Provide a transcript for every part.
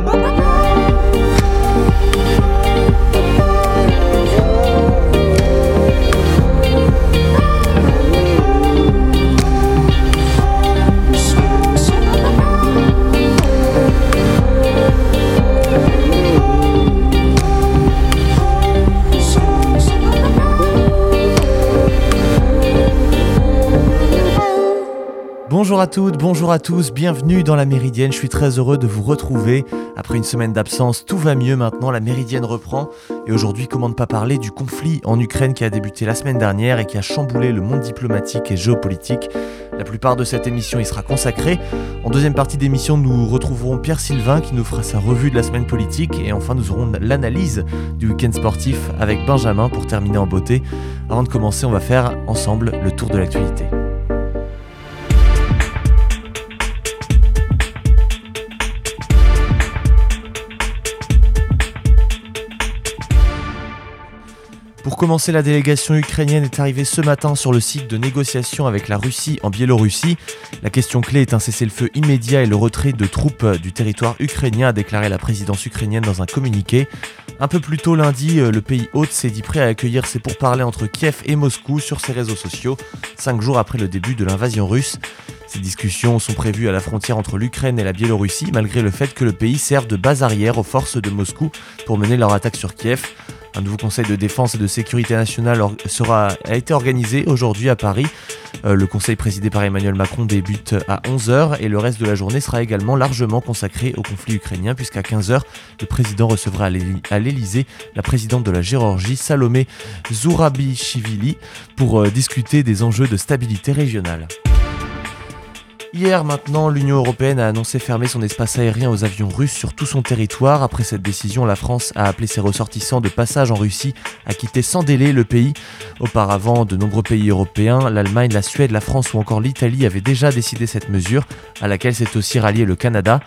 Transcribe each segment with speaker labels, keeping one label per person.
Speaker 1: Bonjour bonjour à tous, bienvenue dans la Méridienne. Je suis très heureux de vous retrouver. Après une semaine d'absence, tout va mieux maintenant, la Méridienne reprend. Et aujourd'hui, comment ne pas parler du conflit en Ukraine qui a débuté la semaine dernière et qui a chamboulé le monde diplomatique et géopolitique. La plupart de cette émission y sera consacrée. En deuxième partie d'émission, nous retrouverons Pierre Sylvain qui nous fera sa revue de la semaine politique. Et enfin, nous aurons l'analyse du week-end sportif avec Benjamin pour terminer en beauté. Avant de commencer, on va faire ensemble le tour de l'actualité. Pour commencer, la délégation ukrainienne est arrivée ce matin sur le site de négociation avec la Russie en Biélorussie. La question clé est un cessez-le-feu immédiat et le retrait de troupes du territoire ukrainien, a déclaré la présidence ukrainienne dans un communiqué. Un peu plus tôt lundi, euh, le pays hôte s'est dit prêt à accueillir ses pourparlers entre Kiev et Moscou sur ses réseaux sociaux, cinq jours après le début de l'invasion russe. Ces discussions sont prévues à la frontière entre l'Ukraine et la Biélorussie, malgré le fait que le pays serve de base arrière aux forces de Moscou pour mener leur attaque sur Kiev. Un nouveau conseil de défense et de sécurité nationale sera, a été organisé aujourd'hui à Paris. Euh, le conseil présidé par Emmanuel Macron débute à 11h et le reste de la journée sera également largement consacré au conflit ukrainien puisqu'à 15h, le président recevra à l'Elysée la présidente de la Géorgie, Salomé Zourabichvili, pour euh, discuter des enjeux de stabilité régionale. Hier maintenant, l'Union européenne a annoncé fermer son espace aérien aux avions russes sur tout son territoire. Après cette décision, la France a appelé ses ressortissants de passage en Russie à quitter sans délai le pays. Auparavant, de nombreux pays européens, l'Allemagne, la Suède, la France ou encore l'Italie avaient déjà décidé cette mesure, à laquelle s'est aussi rallié le Canada.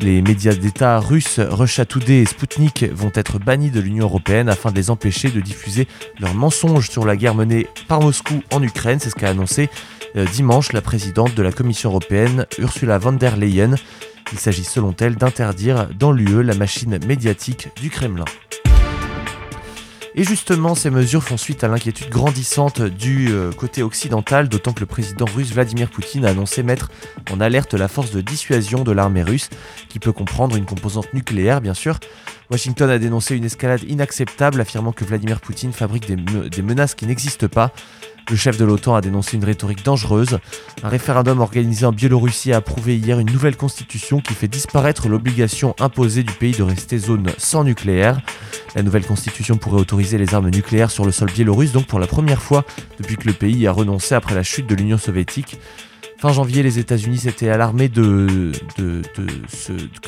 Speaker 1: Les médias d'État russes Russia et Sputnik vont être bannis de l'Union européenne afin de les empêcher de diffuser leurs mensonges sur la guerre menée par Moscou en Ukraine, c'est ce qu'a annoncé dimanche la présidente de la Commission européenne, Ursula von der Leyen. Il s'agit selon elle d'interdire dans l'UE la machine médiatique du Kremlin. Et justement, ces mesures font suite à l'inquiétude grandissante du euh, côté occidental, d'autant que le président russe Vladimir Poutine a annoncé mettre en alerte la force de dissuasion de l'armée russe, qui peut comprendre une composante nucléaire bien sûr. Washington a dénoncé une escalade inacceptable, affirmant que Vladimir Poutine fabrique des menaces qui n'existent pas. Le chef de l'OTAN a dénoncé une rhétorique dangereuse. Un référendum organisé en Biélorussie a approuvé hier une nouvelle constitution qui fait disparaître l'obligation imposée du pays de rester zone sans nucléaire. La nouvelle constitution pourrait autoriser les armes nucléaires sur le sol biélorusse, donc pour la première fois depuis que le pays a renoncé après la chute de l'Union soviétique. Fin janvier, les États-Unis s'étaient alarmés que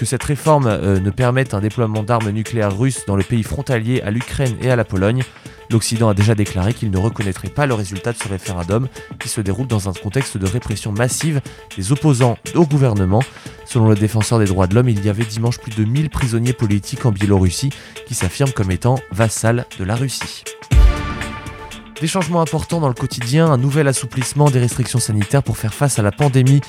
Speaker 1: cette réforme euh, ne permette un déploiement d'armes nucléaires russes dans le pays frontalier à l'Ukraine et à la Pologne. L'Occident a déjà déclaré qu'il ne reconnaîtrait pas le résultat de ce référendum qui se déroule dans un contexte de répression massive des opposants au gouvernement. Selon le défenseur des droits de l'homme, il y avait dimanche plus de 1000 prisonniers politiques en Biélorussie qui s'affirment comme étant vassals de la Russie. Des changements importants dans le quotidien, un nouvel assouplissement des restrictions sanitaires pour faire face à la pandémie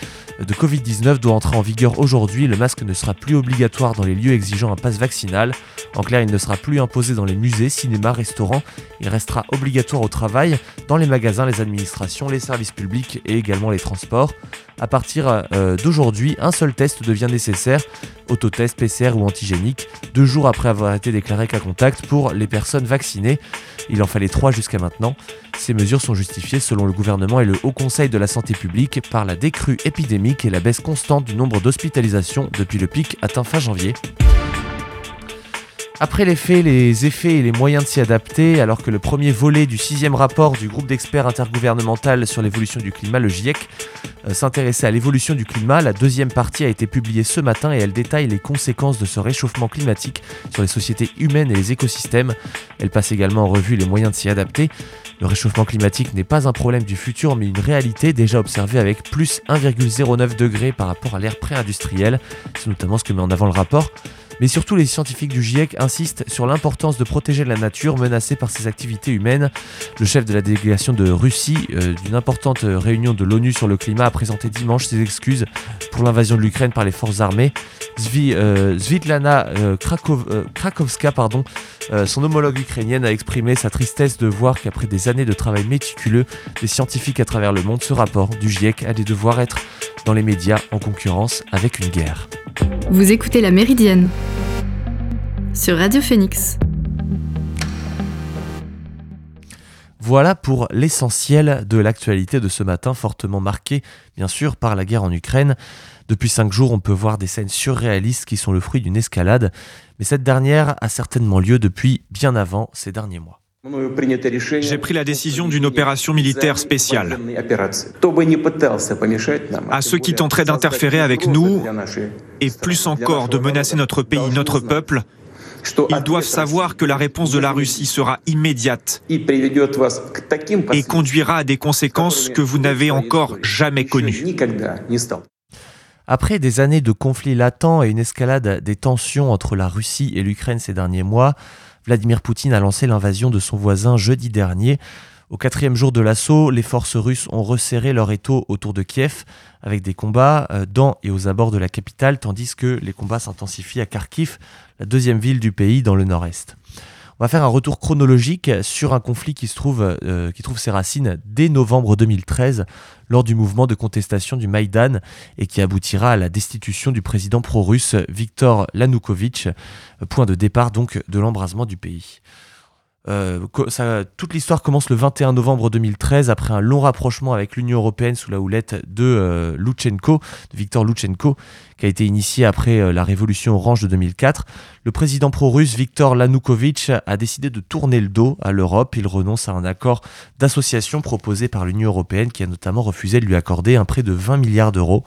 Speaker 1: de Covid-19 doit entrer en vigueur aujourd'hui. Le masque ne sera plus obligatoire dans les lieux exigeant un pass vaccinal. En clair, il ne sera plus imposé dans les musées, cinémas, restaurants. Il restera obligatoire au travail, dans les magasins, les administrations, les services publics et également les transports. À partir euh, d'aujourd'hui, un seul test devient nécessaire, autotest, PCR ou antigénique, deux jours après avoir été déclaré cas contact pour les personnes vaccinées. Il en fallait trois jusqu'à maintenant. Ces mesures sont justifiées selon le gouvernement et le Haut Conseil de la Santé publique par la décrue épidémique et la baisse constante du nombre d'hospitalisations depuis le pic atteint fin janvier. Après les faits, les effets et les moyens de s'y adapter, alors que le premier volet du sixième rapport du groupe d'experts intergouvernemental sur l'évolution du climat, le GIEC, euh, s'intéressait à l'évolution du climat, la deuxième partie a été publiée ce matin et elle détaille les conséquences de ce réchauffement climatique sur les sociétés humaines et les écosystèmes. Elle passe également en revue les moyens de s'y adapter. Le réchauffement climatique n'est pas un problème du futur, mais une réalité déjà observée avec plus 1,09 degré par rapport à l'ère pré-industrielle. C'est notamment ce que met en avant le rapport. Mais surtout, les scientifiques du GIEC insistent sur l'importance de protéger la nature menacée par ces activités humaines. Le chef de la délégation de Russie euh, d'une importante réunion de l'ONU sur le climat a présenté dimanche ses excuses pour l'invasion de l'Ukraine par les forces armées. Euh, Svitlana euh, Krakowska, pardon, son homologue ukrainienne, a exprimé sa tristesse de voir qu'après des années de travail méticuleux des scientifiques à travers le monde, ce rapport du GIEC allait devoir être dans les médias en concurrence avec une guerre.
Speaker 2: Vous écoutez La Méridienne sur Radio Phoenix.
Speaker 1: Voilà pour l'essentiel de l'actualité de ce matin, fortement marqué bien sûr par la guerre en Ukraine. Depuis cinq jours, on peut voir des scènes surréalistes qui sont le fruit d'une escalade, mais cette dernière a certainement lieu depuis bien avant ces derniers mois.
Speaker 3: J'ai pris la décision d'une opération militaire spéciale. À ceux qui tenteraient d'interférer avec nous, et plus encore de menacer notre pays, notre peuple, ils doivent savoir que la réponse de la Russie sera immédiate et conduira à des conséquences que vous n'avez encore jamais connues.
Speaker 1: Après des années de conflits latents et une escalade des tensions entre la Russie et l'Ukraine ces derniers mois, Vladimir Poutine a lancé l'invasion de son voisin jeudi dernier. Au quatrième jour de l'assaut, les forces russes ont resserré leur étau autour de Kiev avec des combats euh, dans et aux abords de la capitale, tandis que les combats s'intensifient à Kharkiv, la deuxième ville du pays dans le nord-est. On va faire un retour chronologique sur un conflit qui, trouve, euh, qui trouve ses racines dès novembre 2013 lors du mouvement de contestation du Maïdan et qui aboutira à la destitution du président pro-russe Viktor Yanukovych, point de départ donc de l'embrasement du pays. Euh, toute l'histoire commence le 21 novembre 2013 après un long rapprochement avec l'Union européenne sous la houlette de euh, de Viktor Loutchenko, qui a été initié après euh, la révolution orange de 2004. Le président pro-russe Viktor Yanukovych a décidé de tourner le dos à l'Europe. Il renonce à un accord d'association proposé par l'Union européenne qui a notamment refusé de lui accorder un prêt de 20 milliards d'euros.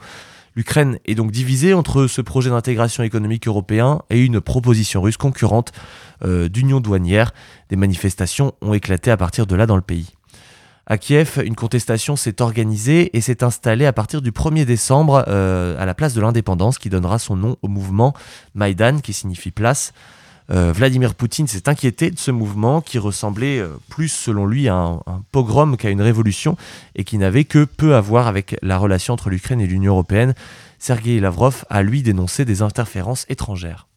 Speaker 1: L'Ukraine est donc divisée entre ce projet d'intégration économique européen et une proposition russe concurrente euh, d'union douanière. Des manifestations ont éclaté à partir de là dans le pays. À Kiev, une contestation s'est organisée et s'est installée à partir du 1er décembre euh, à la place de l'indépendance qui donnera son nom au mouvement Maïdan qui signifie place. Euh, Vladimir Poutine s'est inquiété de ce mouvement qui ressemblait euh, plus selon lui à un, pogrom qu'à une révolution et qui n'avait que peu à voir avec la relation entre l'Ukraine et l'Union européenne. Sergei Lavrov a lui dénoncé des interférences étrangères.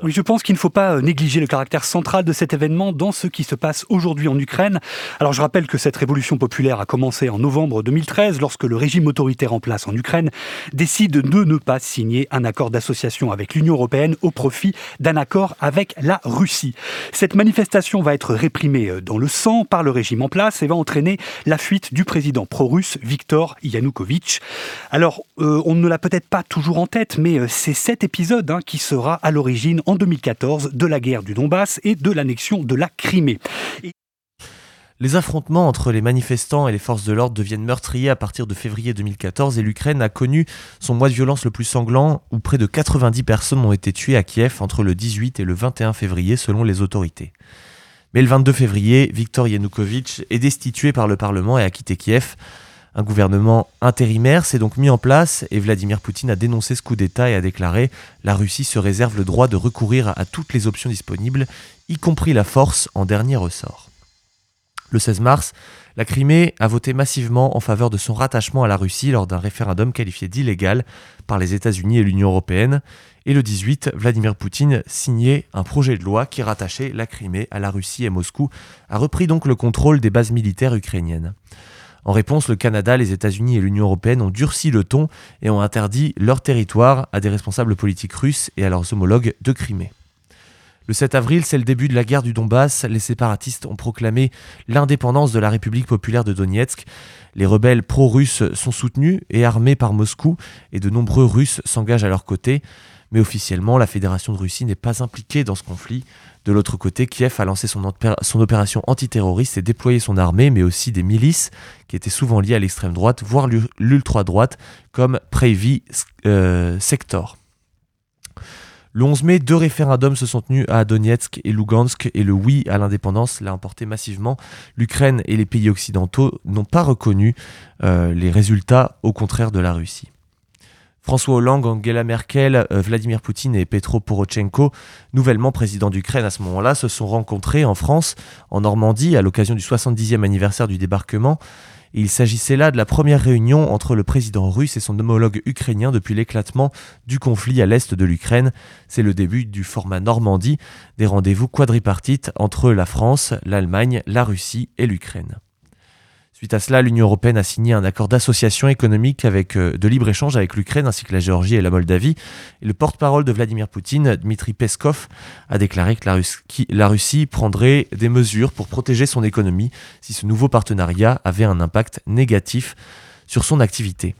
Speaker 4: Oui, je pense qu'il ne faut pas euh, négliger le caractère central de cet événement dans ce qui se passe aujourd'hui en Ukraine. Alors je rappelle que cette révolution populaire a commencé en novembre 2013 lorsque le régime autoritaire en place en Ukraine décide de ne pas signer un accord d'association avec l'Union européenne au profit d'un accord avec la Russie. Cette manifestation va être réprimée euh, dans le sang par le régime en place et va entraîner la fuite du président pro-russe Viktor Yanukovych. Alors euh, on ne l'a peut-être pas toujours en tête, mais c'est cet épisode hein, qui sera à l'origine en 2014 de la guerre du Donbass et de l'annexion de la Crimée.
Speaker 1: Les affrontements entre les manifestants et les forces de l'ordre deviennent meurtriers à partir de février 2014 et l'Ukraine a connu son mois de violence le plus sanglant où près de 90 personnes ont été tuées à Kiev entre le 18 et le 21 février selon les autorités. Mais le 22 février, Viktor Yanukovych est destitué par le Parlement et a quitté Kiev. Un gouvernement intérimaire s'est donc mis en place et Vladimir Poutine a dénoncé ce coup d'État et a déclaré La Russie se réserve le droit de recourir à toutes les options disponibles, y compris la force en dernier ressort. Le 16 mars, la Crimée a voté massivement en faveur de son rattachement à la Russie lors d'un référendum qualifié d'illégal par les États-Unis et l'Union européenne. Et le 18, Vladimir Poutine signait un projet de loi qui rattachait la Crimée à la Russie et Moscou, a repris donc le contrôle des bases militaires ukrainiennes. En réponse, le Canada, les États-Unis et l'Union européenne ont durci le ton et ont interdit leur territoire à des responsables politiques russes et à leurs homologues de Crimée. Le 7 avril, c'est le début de la guerre du Donbass. Les séparatistes ont proclamé l'indépendance de la République populaire de Donetsk. Les rebelles pro-russes sont soutenus et armés par Moscou et de nombreux Russes s'engagent à leur côté. Mais officiellement, la Fédération de Russie n'est pas impliquée dans ce conflit. De l'autre côté, Kiev a lancé son, opération antiterroriste et déployé son armée, mais aussi des milices qui étaient souvent liées à l'extrême droite, voire l'ultra-droite, comme Previ euh, Sector. Le 11 mai, deux référendums se sont tenus à Donetsk et Lugansk et le oui à l'indépendance l'a emporté massivement. L'Ukraine et les pays occidentaux n'ont pas reconnu euh, les résultats, au contraire de la Russie. François Hollande, Angela Merkel, euh, Vladimir Poutine et Petro Poroshenko, nouvellement président d'Ukraine à ce moment-là, se sont rencontrés en France, en Normandie, à l'occasion du 70e anniversaire du débarquement. il s'agissait là de la première réunion entre le président russe et son homologue ukrainien depuis l'éclatement du conflit à l'est de l'Ukraine. C'est le début du format Normandie, des rendez-vous quadripartites entre la France, l'Allemagne, la Russie et l'Ukraine. Suite à cela, l'Union européenne a signé un accord d'association économique avec, euh, de libre-échange avec l'Ukraine ainsi que la Géorgie et la Moldavie. Et le porte-parole de Vladimir Poutine, Dmitri Peskov, a déclaré que la, la Russie prendrait des mesures pour protéger son économie si ce nouveau partenariat avait un impact négatif sur son activité.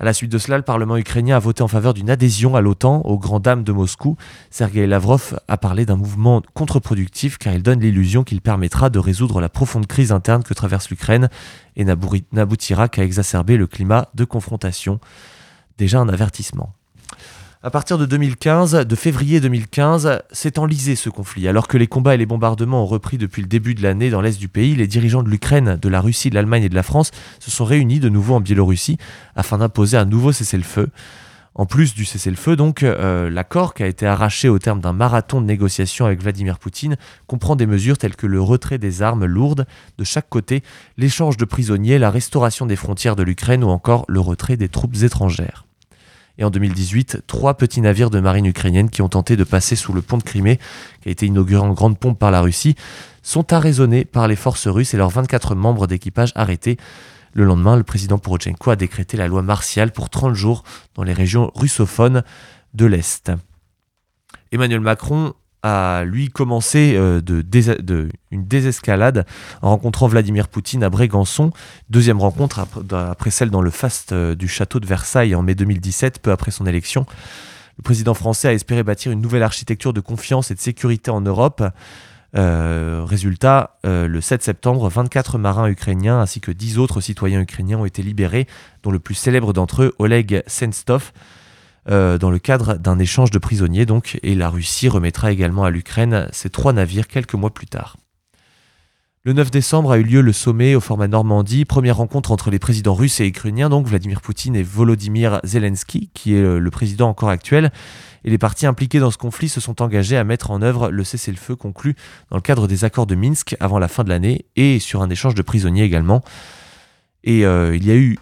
Speaker 1: À la suite de cela, le Parlement ukrainien a voté en faveur d'une adhésion à l'OTAN aux grandes dames de Moscou. Sergei Lavrov a parlé d'un mouvement contre-productif car il donne l'illusion qu'il permettra de résoudre la profonde crise interne que traverse l'Ukraine et n'aboutira qu'à exacerber le climat de confrontation. Déjà un avertissement. À partir de 2015, de février 2015, s'est enlisé ce conflit. Alors que les combats et les bombardements ont repris depuis le début de l'année dans l'est du pays, les dirigeants de l'Ukraine, de la Russie, de l'Allemagne et de la France se sont réunis de nouveau en Biélorussie afin d'imposer un nouveau cessez-le-feu. En plus du cessez-le-feu, donc, euh, l'accord qui a été arraché au terme d'un marathon de négociations avec Vladimir Poutine comprend des mesures telles que le retrait des armes lourdes de chaque côté, l'échange de prisonniers, la restauration des frontières de l'Ukraine ou encore le retrait des troupes étrangères. Et en 2018, trois petits navires de marine ukrainienne qui ont tenté de passer sous le pont de Crimée, qui a été inauguré en grande pompe par la Russie, sont arraisonnés par les forces russes et leurs 24 membres d'équipage arrêtés. Le lendemain, le président Porochenko a décrété la loi martiale pour 30 jours dans les régions russophones de l'Est. Emmanuel Macron a lui commencé euh, une désescalade en rencontrant Vladimir Poutine à Brégançon. Deuxième rencontre après, celle dans le faste euh, du château de Versailles en mai 2017, peu après son élection. Le président français a espéré bâtir une nouvelle architecture de confiance et de sécurité en Europe. Euh, résultat, le 7 septembre, 24 marins ukrainiens ainsi que 10 autres citoyens ukrainiens ont été libérés, dont le plus célèbre d'entre eux, Oleg Senstov, euh, dans le cadre d'un échange de prisonniers donc, et la Russie remettra également à l'Ukraine ces trois navires quelques mois plus tard. Le 9 décembre a eu lieu le sommet au format Normandie, première rencontre entre les présidents russes et ukrainiens, donc Vladimir Poutine et Volodymyr Zelensky, qui est le président encore actuel. Et les parties impliquées dans ce conflit se sont engagées à mettre en œuvre le cessez-le-feu conclu dans le cadre des accords de Minsk avant la fin de l'année et sur un échange de prisonniers également. Et euh, il y a eu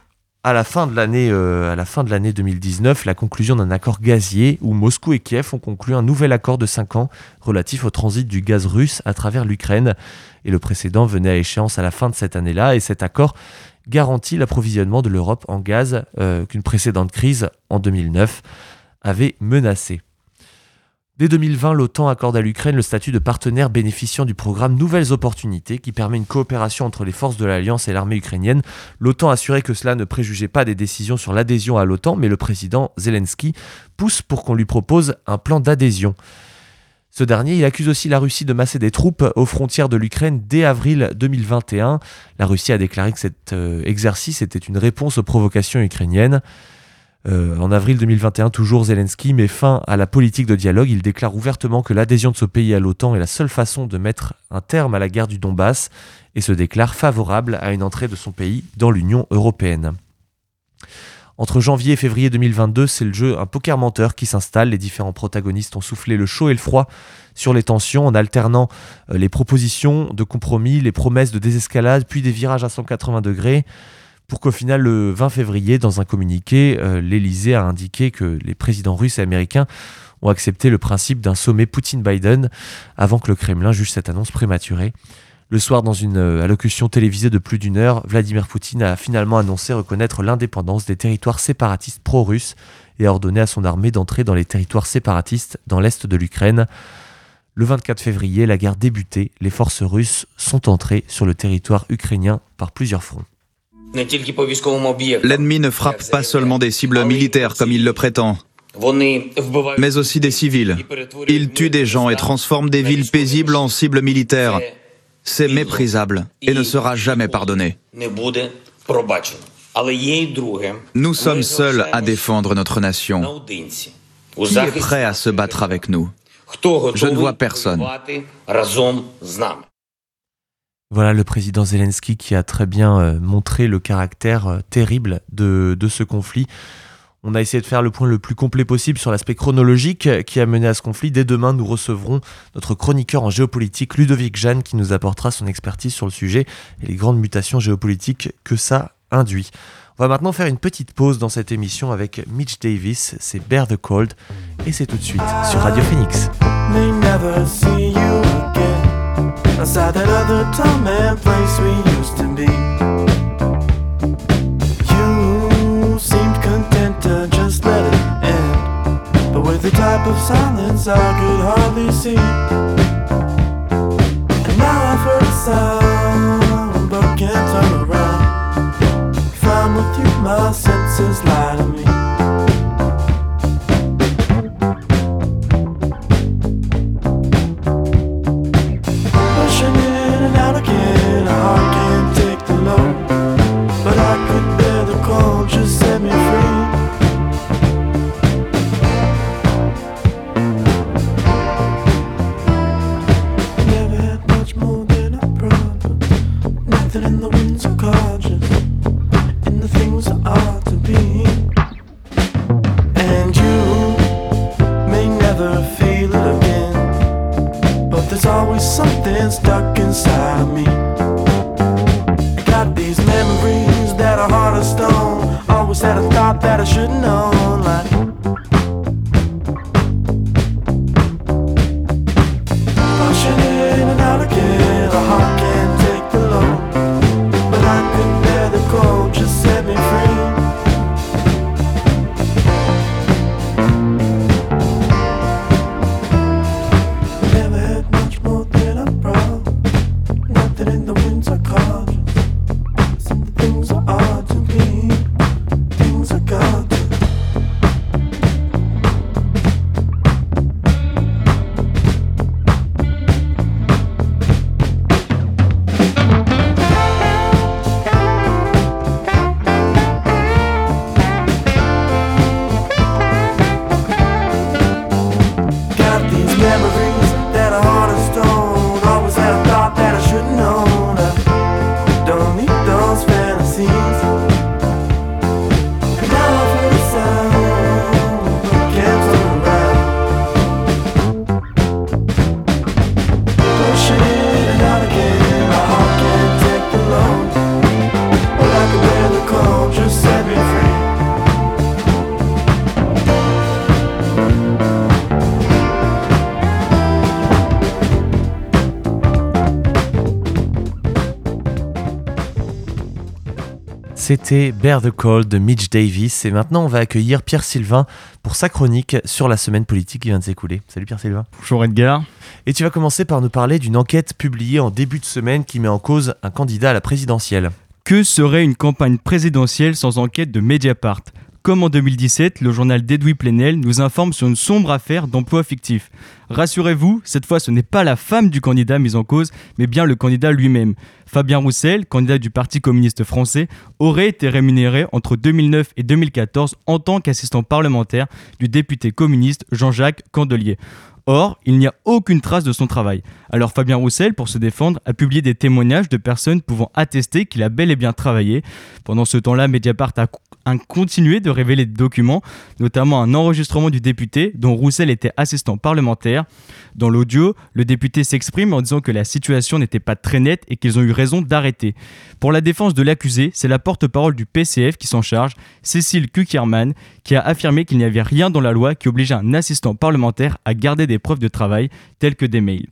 Speaker 1: à la fin de l'année euh, à la fin de l'année 2019 la conclusion d'un accord gazier où Moscou et Kiev ont conclu un nouvel accord de 5 ans relatif au transit du gaz russe à travers l'Ukraine et le précédent venait à échéance à la fin de cette année-là et cet accord garantit l'approvisionnement de l'Europe en gaz euh, qu'une précédente crise en 2009 avait menacé. Dès 2020, l'OTAN accorde à l'Ukraine le statut de partenaire bénéficiant du programme Nouvelles Opportunités qui permet une coopération entre les forces de l'Alliance et l'armée ukrainienne. L'OTAN assurait que cela ne préjugeait pas des décisions sur l'adhésion à l'OTAN, mais le président Zelensky pousse pour qu'on lui propose un plan d'adhésion. Ce dernier, il accuse aussi la Russie de masser des troupes aux frontières de l'Ukraine dès avril 2021. La Russie a déclaré que cet euh, exercice était une réponse aux provocations ukrainiennes. Euh, en avril 2021, toujours Zelensky met fin à la politique de dialogue. Il déclare ouvertement que l'adhésion de ce pays à l'OTAN est la seule façon de mettre un terme à la guerre du Donbass et se déclare favorable à une entrée de son pays dans l'Union européenne. Entre janvier et février 2022, c'est le jeu Un poker menteur qui s'installe. Les différents protagonistes ont soufflé le chaud et le froid sur les tensions en alternant euh, les propositions de compromis, les promesses de désescalade, puis des virages à 180 degrés pour qu'au final, le 20 février, dans un communiqué, euh, l'Elysée a indiqué que les présidents russes et américains ont accepté le principe d'un sommet Poutine-Biden avant que le Kremlin juge cette annonce prématurée. Le soir, dans une euh, allocution télévisée de plus d'une heure, Vladimir Poutine a finalement annoncé reconnaître l'indépendance des territoires séparatistes pro-russes et a ordonné à son armée d'entrer dans les territoires séparatistes dans l'est de l'Ukraine. Le 24 février, la guerre débutait, les forces russes sont entrées sur le territoire ukrainien par plusieurs fronts.
Speaker 5: L'ennemi ne frappe pas seulement des cibles militaires comme il le prétend, mais aussi des civils. Il tue des gens et transforme des villes paisibles en cibles militaires. C'est méprisable et ne sera jamais pardonné. Nous sommes seuls à défendre notre nation. Qui est prêt à se battre avec nous? Je ne vois personne.
Speaker 1: Voilà le président Zelensky qui a très bien euh, montré le caractère euh, terrible de, ce conflit.
Speaker 6: On a essayé de faire le point le plus complet possible sur l'aspect chronologique qui a mené à ce conflit. Dès demain, nous recevrons notre chroniqueur en géopolitique, Ludovic Jeanne, qui nous apportera son expertise sur le sujet et les grandes mutations géopolitiques que ça induit. On va maintenant faire une petite pause dans cette émission avec Mitch Davis, c'est Bear the Cold, et c'est tout de suite sur Radio Phoenix. Inside that other time and place we used to be. You seemed content to just let it end. But with the type of silence I could hardly see. And now I've heard a sound but can't turn around If I'm with you my senses lie to me. C'était Bear the Cold de Mitch Davis. Et maintenant, on va accueillir Pierre Sylvain pour sa chronique sur la semaine politique qui vient de s'écouler. Salut Pierre Sylvain.
Speaker 7: Bonjour Edgar.
Speaker 6: Et tu vas commencer par nous parler d'une enquête publiée en début de semaine qui met en cause un candidat à la présidentielle.
Speaker 7: Que serait une campagne présidentielle sans enquête de Mediapart? Comme en 2017, le journal d'Edoui Plenel nous informe sur une sombre affaire d'emploi fictif. Rassurez-vous, cette fois ce n'est pas la femme du candidat mise en cause, mais bien le candidat lui-même. Fabien Roussel, candidat du Parti communiste français, aurait été rémunéré entre 2009 et 2014 en tant qu'assistant parlementaire du député communiste Jean-Jacques Candelier. Or, il n'y a aucune trace de son travail. Alors Fabien Roussel, pour se défendre, a publié des témoignages de personnes pouvant attester qu'il a bel et bien travaillé. Pendant ce temps-là, Mediapart a, continué de révéler des documents, notamment un enregistrement du député dont Roussel était assistant parlementaire. Dans l'audio, le député s'exprime en disant que la situation n'était pas très nette et qu'ils ont eu raison d'arrêter. Pour la défense de l'accusé, c'est la porte-parole du PCF qui s'en charge, Cécile Kuckerman, qui a affirmé qu'il n'y avait rien dans la loi qui obligeait un assistant parlementaire à garder des preuves de travail telles que des mails.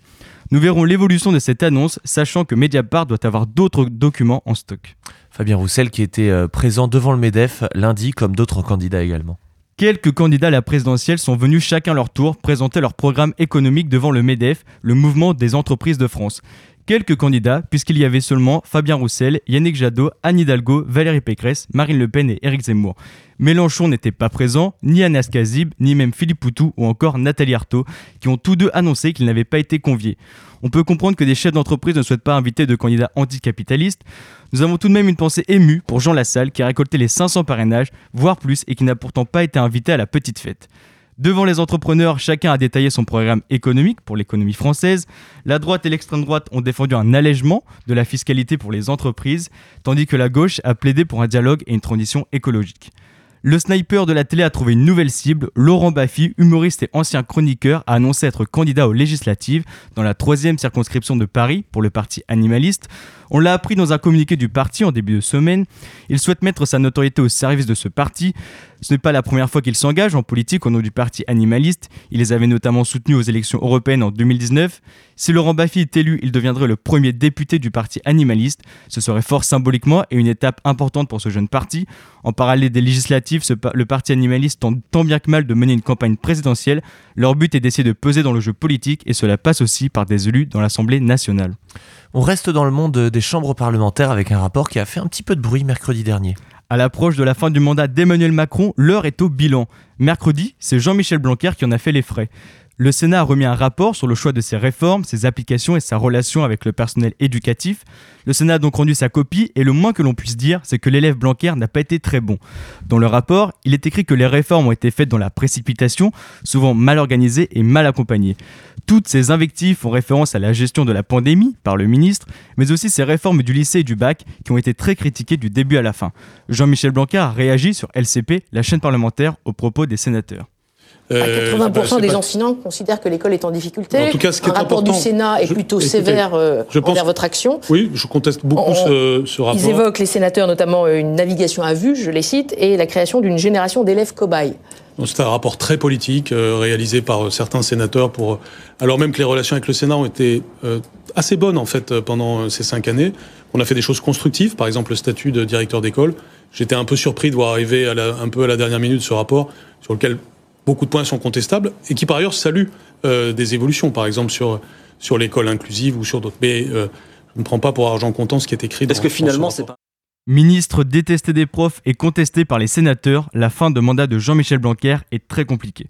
Speaker 7: Nous verrons l'évolution de cette annonce, sachant que Mediapart doit avoir d'autres documents en stock.
Speaker 6: Fabien Roussel qui était euh, présent devant le MEDEF lundi comme d'autres candidats également.
Speaker 7: Quelques candidats à la présidentielle sont venus chacun leur tour présenter leur programme économique devant le MEDEF, le mouvement des entreprises de France. Quelques candidats, puisqu'il y avait seulement Fabien Roussel, Yannick Jadot, Anne Hidalgo, Valérie Pécresse, Marine Le Pen et Éric Zemmour. Mélenchon n'était pas présent, ni Anas Kazib, ni même Philippe Poutou ou encore Nathalie Arthaud, qui ont tous deux annoncé qu'ils n'avaient pas été conviés. On peut comprendre que des chefs d'entreprise ne souhaitent pas inviter de candidats anticapitalistes. Nous avons tout de même une pensée émue pour Jean Lassalle, qui a récolté les 500 parrainages, voire plus, et qui n'a pourtant pas été invité à la petite fête. Devant les entrepreneurs, chacun a détaillé son programme économique pour l'économie française. La droite et l'extrême droite ont défendu un allègement de la fiscalité pour les entreprises, tandis que la gauche a plaidé pour un dialogue et une transition écologique. Le sniper de la télé a trouvé une nouvelle cible. Laurent Baffy, humoriste et ancien chroniqueur, a annoncé être candidat aux législatives dans la troisième circonscription de Paris pour le parti animaliste. On l'a appris dans un communiqué du parti en début de semaine. Il souhaite mettre sa notoriété au service de ce parti. Ce n'est pas la première fois qu'il s'engage en politique au nom du parti animaliste. Il les avait notamment soutenus aux élections européennes en 2019. Si Laurent Baffy est élu, il deviendrait le premier député du parti animaliste. Ce serait fort symboliquement et une étape importante pour ce jeune parti. En parallèle des législatives, le parti animaliste tente tant bien que mal de mener une campagne présidentielle. Leur but est d'essayer de peser dans le jeu politique et cela passe aussi par des élus dans l'Assemblée nationale.
Speaker 1: On reste dans le monde des chambres parlementaires avec un rapport qui a fait un petit peu de bruit mercredi dernier.
Speaker 7: À l'approche de la fin du mandat d'Emmanuel Macron, l'heure est au bilan. Mercredi, c'est Jean-Michel Blanquer qui en a fait les frais. Le Sénat a remis un rapport sur le choix de ses réformes, ses applications et sa relation avec le personnel éducatif. Le Sénat a donc rendu sa copie et le moins que l'on puisse dire, c'est que l'élève Blanquer n'a pas été très bon. Dans le rapport, il est écrit que les réformes ont été faites dans la précipitation, souvent mal organisées et mal accompagnées. Toutes ces invectives font référence à la gestion de la pandémie par le ministre, mais aussi ces réformes du lycée et du bac qui ont été très critiquées du début à la fin. Jean-Michel Blanquer a réagi sur LCP, la chaîne parlementaire, au propos des sénateurs.
Speaker 8: 80% euh, bah, des enseignants considèrent que l'école est en difficulté. En tout cas, ce qui Un rapport du Sénat est plutôt sévère euh, envers votre action.
Speaker 9: Oui, je conteste beaucoup ce, rapport.
Speaker 8: Ils évoquent, les sénateurs, notamment euh, une navigation à vue, je les cite, et la création d'une génération d'élèves cobayes.
Speaker 9: C'est un rapport très politique réalisé par certains sénateurs pour alors même que les relations avec le Sénat ont été assez bonnes en fait pendant ces cinq années. On a fait des choses constructives, par exemple le statut de directeur d'école. J'étais un peu surpris de voir arriver un peu à la dernière minute ce rapport sur lequel beaucoup de points sont contestables et qui par ailleurs saluent euh, des évolutions, par exemple sur, sur l'école inclusive ou sur d'autres. Mais euh, je ne prends pas pour argent comptant ce qui est écrit.
Speaker 10: Parce que finalement, c'est pas.
Speaker 7: Ministre détesté des profs et contesté par les sénateurs, la fin de mandat de Jean-Michel Blanquer est très compliquée.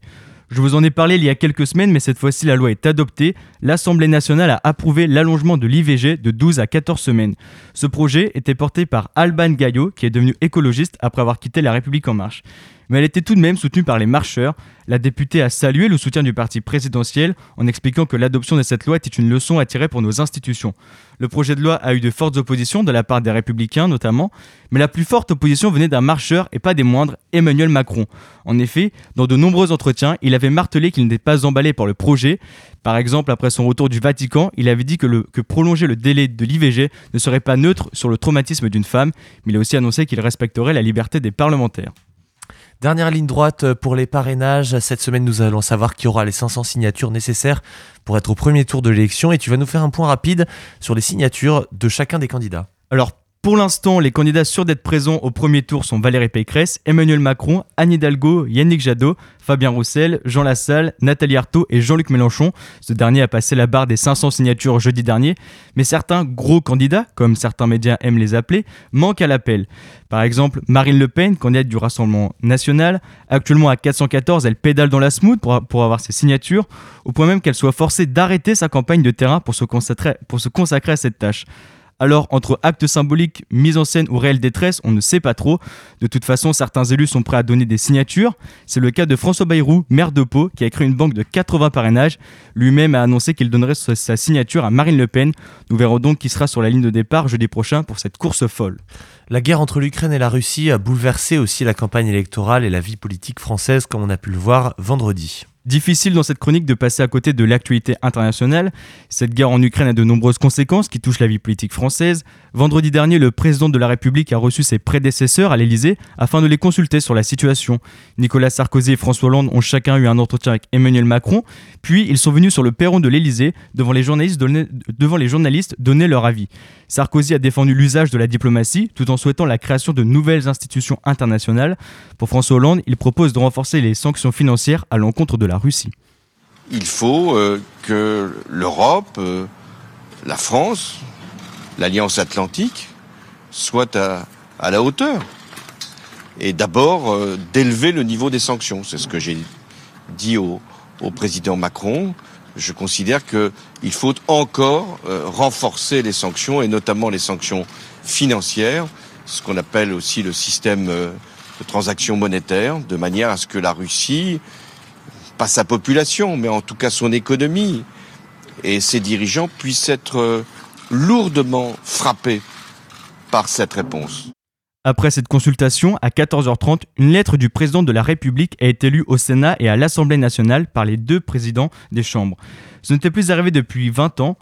Speaker 7: Je vous en ai parlé il y a quelques semaines, mais cette fois-ci la loi est adoptée. L'Assemblée nationale a approuvé l'allongement de l'IVG de 12 à 14 semaines. Ce projet était porté par Alban Gaillot, qui est devenu écologiste après avoir quitté La République en marche mais elle était tout de même soutenue par les marcheurs. La députée a salué le soutien du parti présidentiel en expliquant que l'adoption de cette loi était une leçon à tirer pour nos institutions. Le projet de loi a eu de fortes oppositions de la part des républicains notamment, mais la plus forte opposition venait d'un marcheur et pas des moindres, Emmanuel Macron. En effet, dans de nombreux entretiens, il avait martelé qu'il n'était pas emballé par le projet. Par exemple, après son retour du Vatican, il avait dit que, prolonger le délai de l'IVG ne serait pas neutre sur le traumatisme d'une femme, mais il a aussi annoncé qu'il respecterait la liberté des parlementaires.
Speaker 1: Dernière ligne droite pour les parrainages. Cette semaine, nous allons savoir qui aura les 500 signatures nécessaires pour être au premier tour de l'élection et tu vas nous faire un point rapide sur les signatures de chacun des candidats.
Speaker 7: Pour l'instant, les candidats sûrs d'être présents au premier tour sont Valérie Pécresse, Emmanuel Macron, Anne Hidalgo, Yannick Jadot, Fabien Roussel, Jean Lassalle, Nathalie Arthaud et Jean-Luc Mélenchon. Ce dernier a passé la barre des 500 signatures jeudi dernier, mais certains gros candidats, comme certains médias aiment les appeler, manquent à l'appel. Par exemple, Marine Le Pen, candidate du Rassemblement national, actuellement à 414, elle pédale dans la smooth pour, avoir ses signatures, au point même qu'elle soit forcée d'arrêter sa campagne de terrain pour se consacrer à cette tâche. Alors, entre actes symboliques, mise en scène ou réelle détresse, on ne sait pas trop. De toute façon, certains élus sont prêts à donner des signatures. C'est le cas de François Bayrou, maire de Pau, qui a créé une banque de 80 parrainages. Lui-même a annoncé qu'il donnerait sa signature à Marine Le Pen. Nous verrons donc qui sera sur la ligne de départ jeudi prochain pour cette course folle.
Speaker 1: La guerre entre l'Ukraine et la Russie a bouleversé aussi la campagne électorale et la vie politique française, comme on a pu le voir vendredi.
Speaker 7: Difficile dans cette chronique de passer à côté de l'actualité internationale. Cette guerre en Ukraine a de nombreuses conséquences qui touchent la vie politique française. Vendredi dernier, le président de la République a reçu ses prédécesseurs à l'Élysée afin de les consulter sur la situation. Nicolas Sarkozy et François Hollande ont chacun eu un entretien avec Emmanuel Macron, puis ils sont venus sur le perron de l'Élysée devant les journalistes donner, devant les journalistes donner leur avis. Sarkozy a défendu l'usage de la diplomatie tout en souhaitant la création de nouvelles institutions internationales. Pour François Hollande, il propose de renforcer les sanctions financières à l'encontre de la Russie.
Speaker 11: Il faut euh, que l'Europe, euh, la France, l'Alliance atlantique soient à, la hauteur. Et d'abord, euh, d'élever le niveau des sanctions. C'est ce que j'ai dit au, président Macron. Je considère qu'il faut encore renforcer les sanctions, et notamment les sanctions financières, ce qu'on appelle aussi le système de transactions monétaires, de manière à ce que la Russie pas sa population, mais en tout cas son économie et ses dirigeants puissent être euh, lourdement frappés par cette réponse.
Speaker 7: Après cette consultation, à 14h30, une lettre du président de la République a été lue au Sénat et à l'Assemblée nationale par les deux présidents des chambres. Ce n'était plus arrivé depuis 20 ans.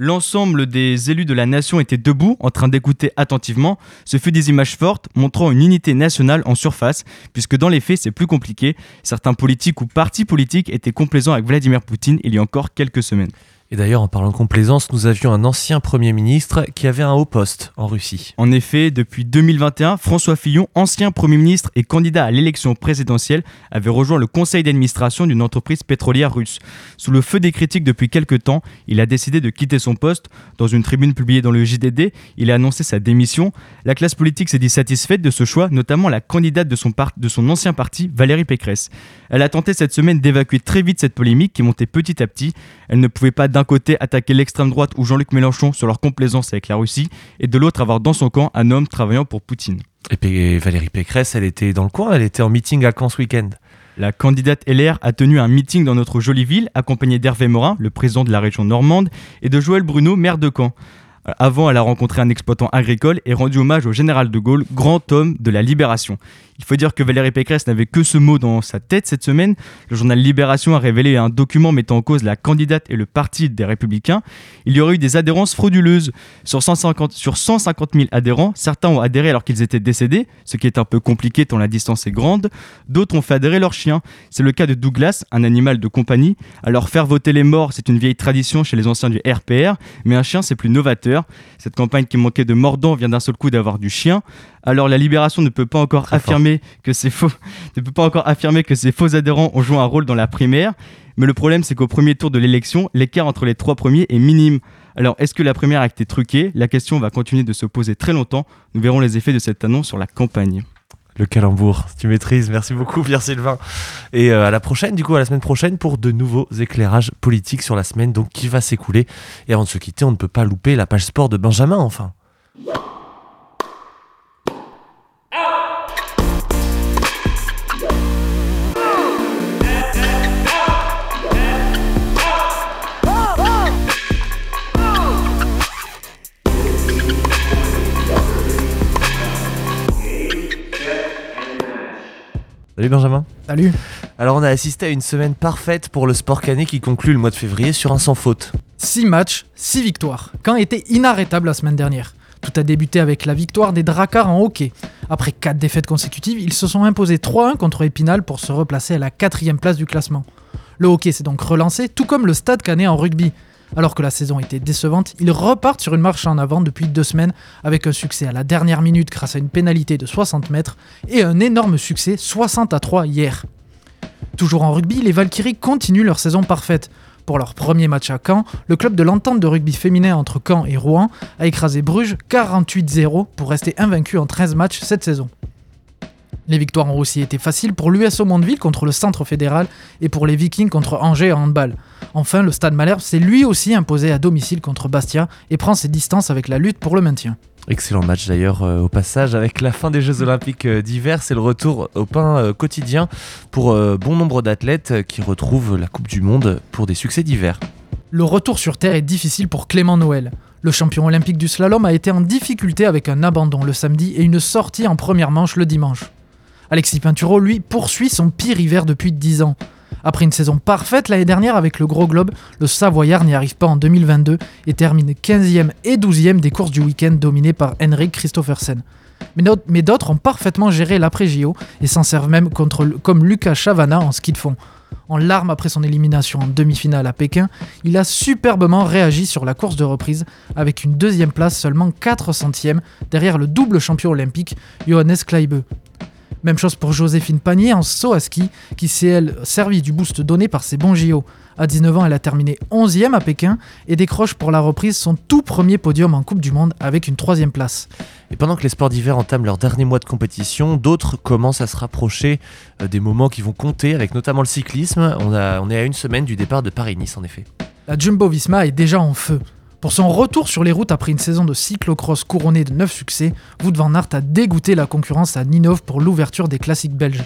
Speaker 7: L'ensemble des élus de la nation étaient debout, en train d'écouter attentivement. Ce fut des images fortes, montrant une unité nationale en surface, puisque dans les faits, c'est plus compliqué. Certains politiques ou partis politiques étaient complaisants avec Vladimir Poutine il y a encore quelques semaines.
Speaker 1: Et d'ailleurs, en parlant de complaisance, nous avions un ancien Premier ministre qui avait un haut poste en Russie.
Speaker 7: En effet, depuis 2021, François Fillon, ancien Premier ministre et candidat à l'élection présidentielle, avait rejoint le conseil d'administration d'une entreprise pétrolière russe. Sous le feu des critiques depuis quelques temps, il a décidé de quitter son poste. Dans une tribune publiée dans le JDD, il a annoncé sa démission. La classe politique s'est dit satisfaite de ce choix, notamment la candidate de son, ancien parti, Valérie Pécresse. Elle a tenté cette semaine d'évacuer très vite cette polémique qui montait petit à petit. Elle ne pouvait pas d'un côté attaquer l'extrême droite ou Jean-Luc Mélenchon sur leur complaisance avec la Russie, et de l'autre avoir dans son camp un homme travaillant pour Poutine.
Speaker 1: Et puis Valérie Pécresse, elle était dans le coin, elle était en meeting à Caen ce week-end.
Speaker 7: La candidate LR a tenu un meeting dans notre jolie ville, accompagnée d'Hervé Morin, le président de la région normande, et de Joël Bruno, maire de Caen. Avant, elle a rencontré un exploitant agricole et rendu hommage au général de Gaulle, grand homme de la libération. Il faut dire que Valérie Pécresse n'avait que ce mot dans sa tête cette semaine. Le journal Libération a révélé un document mettant en cause la candidate et le parti des Républicains. Il y aurait eu des adhérences frauduleuses. Sur 150, sur 150 000 adhérents, certains ont adhéré alors qu'ils étaient décédés, ce qui est un peu compliqué tant la distance est grande. D'autres ont fait adhérer leur chien. C'est le cas de Douglas, un animal de compagnie. Alors faire voter les morts, c'est une vieille tradition chez les anciens du RPR, mais un chien c'est plus novateur. Cette campagne qui manquait de mordant vient d'un seul coup d'avoir du chien. Alors la Libération ne peut pas encore affirmer que ces faux ne peut pas encore affirmer que ces faux adhérents ont joué un rôle dans la primaire. Mais le problème, c'est qu'au premier tour de l'élection, l'écart entre les trois premiers est minime. Alors, est-ce que la première a été truquée? La question va continuer de se poser très longtemps. Nous verrons les effets de cette annonce sur la campagne.
Speaker 1: Le calembour, tu maîtrises. Merci beaucoup, Pierre Sylvain. Et euh, à la prochaine, du coup, à la semaine prochaine pour de nouveaux éclairages politiques sur la semaine donc qui va s'écouler. Et avant de se quitter, on ne peut pas louper la page sport de Benjamin, enfin. Salut Benjamin.
Speaker 10: Salut.
Speaker 1: Alors on a assisté à une semaine parfaite pour le sport canet qui conclut le mois de février sur un sans faute.
Speaker 10: 6 matchs, 6 victoires. Caen était inarrêtable la semaine dernière. Tout a débuté avec la victoire des Dracars en hockey. Après 4 défaites consécutives, ils se sont imposés 3-1 contre Épinal pour se replacer à la quatrième place du classement. Le hockey s'est donc relancé, tout comme le stade canet en rugby. Alors que la saison était décevante, ils repartent sur une marche en avant depuis deux semaines avec un succès à la dernière minute grâce à une pénalité de 60 mètres et un énorme succès 60 à 3 hier. Toujours en rugby, les Valkyries continuent leur saison parfaite. Pour leur premier match à Caen, le club de l'entente de rugby féminin entre Caen et Rouen a écrasé Bruges 48-0 pour rester invaincu en 13 matchs cette saison. Les victoires ont aussi été faciles pour l'USO Mondeville contre le Centre fédéral et pour les Vikings contre Angers en handball. Enfin, le Stade Malherbe s'est lui aussi imposé à domicile contre Bastia et prend ses distances avec la lutte pour le maintien.
Speaker 1: Excellent match d'ailleurs euh, au passage avec la fin des Jeux Olympiques euh, d'hiver, c'est le retour au pain euh, quotidien pour bon nombre d'athlètes qui retrouvent la Coupe du Monde pour des succès d'hiver.
Speaker 10: Le retour sur Terre est difficile pour Clément Noël. Le champion olympique du slalom a été en difficulté avec un abandon le samedi et une sortie en première manche le dimanche. Alexis Pinturo, lui, poursuit son pire hiver depuis 10 ans. Après une saison parfaite l'année dernière avec le Gros Globe, le Savoyard n'y arrive pas en 2022 et termine 15e et 12e des courses du week-end dominées par Henrik Christoffersen. Mais d'autres ont parfaitement géré l'après-JO et s'en servent même contre, comme Lucas Chavana en ski de fond. En larmes après son élimination en demi-finale à Pékin, il a superbement réagi sur la course de reprise avec une deuxième place seulement 4 centièmes derrière le double champion olympique Johannes Kleibe. Même chose pour Joséphine Panier en saut à ski, qui s'est elle servi du boost donné par ses bons JO. À 19 ans, elle a terminé 11e à Pékin et décroche pour la reprise son tout premier podium en Coupe du Monde avec une troisième place.
Speaker 1: Et pendant que les sports d'hiver entament leur dernier mois de compétition, d'autres commencent à se rapprocher euh, des moments qui vont compter, avec notamment le cyclisme. On, on est à une semaine du départ de Paris-Nice en effet.
Speaker 10: La Jumbo Visma est déjà en feu. Pour son retour sur les routes après une saison de cyclocross couronnée de 9 succès, Wout van Aert a dégoûté la concurrence à Ninov pour l'ouverture des classiques belges.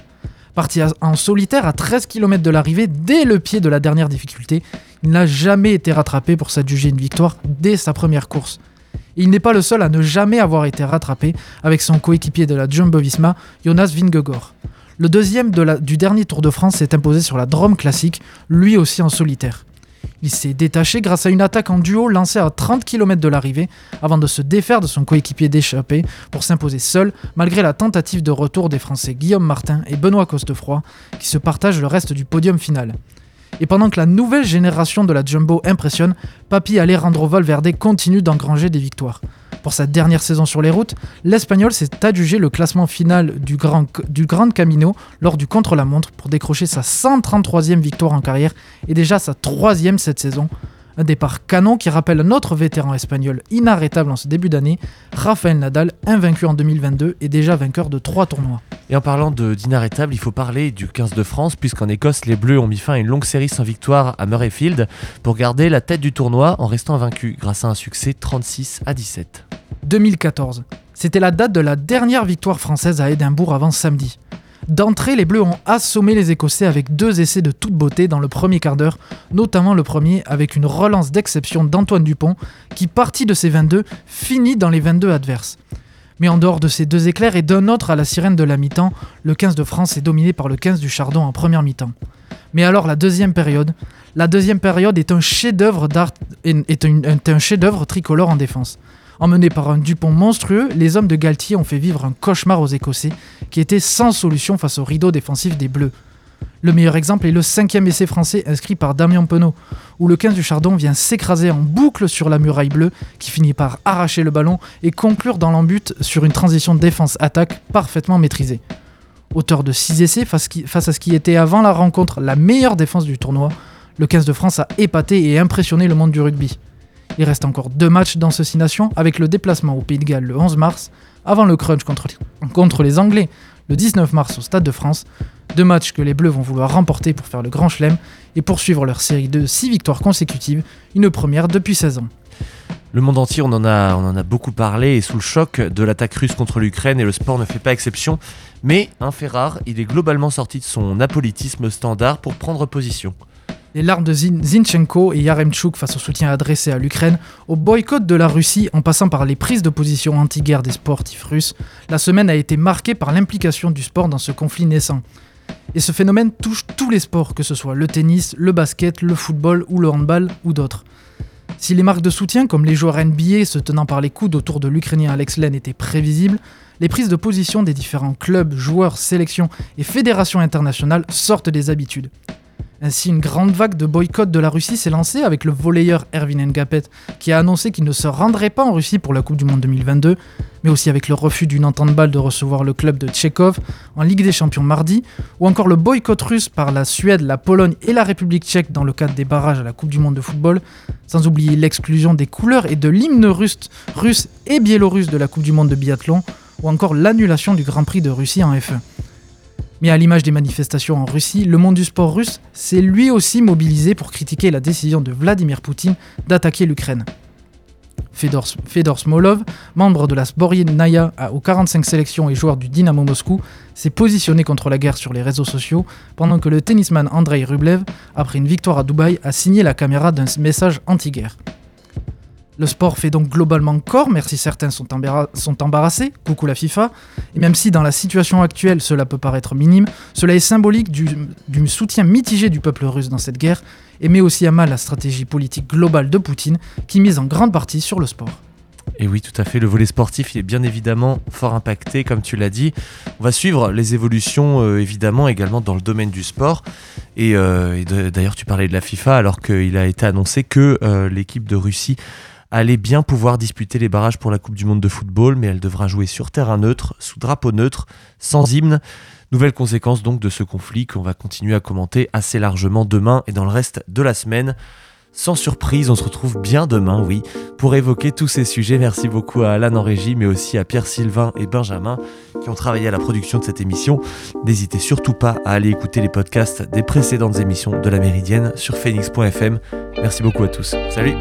Speaker 10: Parti en solitaire à 13 km de l'arrivée dès le pied de la dernière difficulté, il n'a jamais été rattrapé pour s'adjuger une victoire dès sa première course. Il n'est pas le seul à ne jamais avoir été rattrapé avec son coéquipier de la Jumbo-Visma, Jonas Vingegaard. Le deuxième du dernier Tour de France s'est imposé sur la Drôme classique, lui aussi en solitaire. Il s'est détaché grâce à une attaque en duo lancée à 30 km de l'arrivée avant de se défaire de son coéquipier d'échappée pour s'imposer seul malgré la tentative de retour des Français Guillaume Martin et Benoît Costefroy qui se partagent le reste du podium final. Et pendant que la nouvelle génération de la Jumbo impressionne, Papi Alejandro Valverde continue d'engranger des victoires. Pour sa dernière saison sur les routes, l'Espagnol s'est adjugé le classement final du Grand, du Grand Camino lors du contre-la-montre pour décrocher sa 133e victoire en carrière et déjà sa troisième cette saison, un départ canon qui rappelle un autre vétéran espagnol inarrêtable en ce début d'année, Rafael Nadal, invaincu en 2022 et déjà vainqueur de trois tournois.
Speaker 1: Et en parlant d'inarrêtable, il faut parler du 15 de France, puisqu'en Écosse, les Bleus ont mis fin à une longue série sans victoire à Murrayfield pour garder la tête du tournoi en restant vaincus grâce à un succès 36 à 17.
Speaker 10: 2014. C'était la date de la dernière victoire française à Édimbourg avant samedi. D'entrée, les Bleus ont assommé les Écossais avec deux essais de toute beauté dans le premier quart d'heure, notamment le premier avec une relance d'exception d'Antoine Dupont qui, parti de ses 22, finit dans les 22 adverses. Mais en dehors de ces deux éclairs et d'un autre à la sirène de la mi-temps, le 15 de France est dominé par le 15 du Chardon en première mi-temps. Mais alors la deuxième période, la deuxième période est un chef-d'œuvre est un chef-d'œuvre tricolore en défense. Emmenés par un Dupont monstrueux, les hommes de Galtier ont fait vivre un cauchemar aux Écossais, qui étaient sans solution face au rideau défensif des Bleus. Le meilleur exemple est le cinquième essai français inscrit par Damien Penaud, où le 15 du Chardon vient s'écraser en boucle sur la muraille bleue, qui finit par arracher le ballon et conclure dans l'embut sur une transition défense-attaque parfaitement maîtrisée. Auteur de 6 essais face à ce qui était avant la rencontre la meilleure défense du tournoi, le 15 de France a épaté et impressionné le monde du rugby. Il reste encore deux matchs dans ce Six Nations avec le déplacement au Pays de Galles le 11 mars, avant le crunch contre, les Anglais le 19 mars au Stade de France. Deux matchs que les Bleus vont vouloir remporter pour faire le grand chelem et poursuivre leur série de 6 victoires consécutives, une première depuis 16 ans.
Speaker 1: Le monde entier, on en, a, on en a beaucoup parlé et sous le choc de l'attaque russe contre l'Ukraine et le sport ne fait pas exception. Mais un fait rare, il est globalement sorti de son apolitisme standard pour prendre position.
Speaker 10: Les larmes de Zinchenko et Yaremchuk face au soutien adressé à l'Ukraine, au boycott de la Russie en passant par les prises de position anti-guerre des sportifs russes, la semaine a été marquée par l'implication du sport dans ce conflit naissant. Et ce phénomène touche tous les sports, que ce soit le tennis, le basket, le football ou le handball ou d'autres. Si les marques de soutien, comme les joueurs NBA se tenant par les coudes autour de l'Ukrainien Alex Len, étaient prévisibles, les prises de position des différents clubs, joueurs, sélections et fédérations internationales sortent des habitudes. Ainsi, une grande vague de boycott de la Russie s'est lancée avec le volleyeur Erwin Ngapet, qui a annoncé qu'il ne se rendrait pas en Russie pour la Coupe du Monde 2022, mais aussi avec le refus d'une entente balle de recevoir le club de Tchékov en Ligue des Champions mardi, ou encore le boycott russe par la Suède, la Pologne et la République tchèque dans le cadre des barrages à la Coupe du Monde de football, sans oublier l'exclusion des couleurs et de l'hymne russe, russe et biélorusse de la Coupe du Monde de biathlon, ou encore l'annulation du Grand Prix de Russie en F1. Mais à l'image des manifestations en Russie, le monde du sport russe s'est lui aussi mobilisé pour critiquer la décision de Vladimir Poutine d'attaquer l'Ukraine. Fedor, Smolov, membre de la Naya aux 45 sélections et joueur du Dynamo Moscou, s'est positionné contre la guerre sur les réseaux sociaux, pendant que le tennisman Andrei Rublev, après une victoire à Dubaï, a signé la caméra d'un message anti-guerre. Le sport fait donc globalement corps, même si certains sont, embarrassés, coucou la FIFA, et même si dans la situation actuelle cela peut paraître minime, cela est symbolique du, soutien mitigé du peuple russe dans cette guerre, et met aussi à mal la stratégie politique globale de Poutine, qui mise en grande partie sur le sport.
Speaker 1: Et oui, tout à fait, le volet sportif est bien évidemment fort impacté, comme tu l'as dit. On va suivre les évolutions, euh, évidemment, également dans le domaine du sport. Et, euh, d'ailleurs, tu parlais de la FIFA, alors qu'il a été annoncé que euh, l'équipe de Russie allait bien pouvoir disputer les barrages pour la Coupe du Monde de football, mais elle devra jouer sur terrain neutre, sous drapeau neutre, sans hymne. Nouvelle conséquence donc de ce conflit qu'on va continuer à commenter assez largement demain et dans le reste de la semaine. Sans surprise, on se retrouve bien demain, oui, pour évoquer tous ces sujets. Merci beaucoup à Alan en régie, mais aussi à Pierre Sylvain et Benjamin qui ont travaillé à la production de cette émission. N'hésitez surtout pas à aller écouter les podcasts des précédentes émissions de la Méridienne sur phoenix.fm. Merci beaucoup à tous. Salut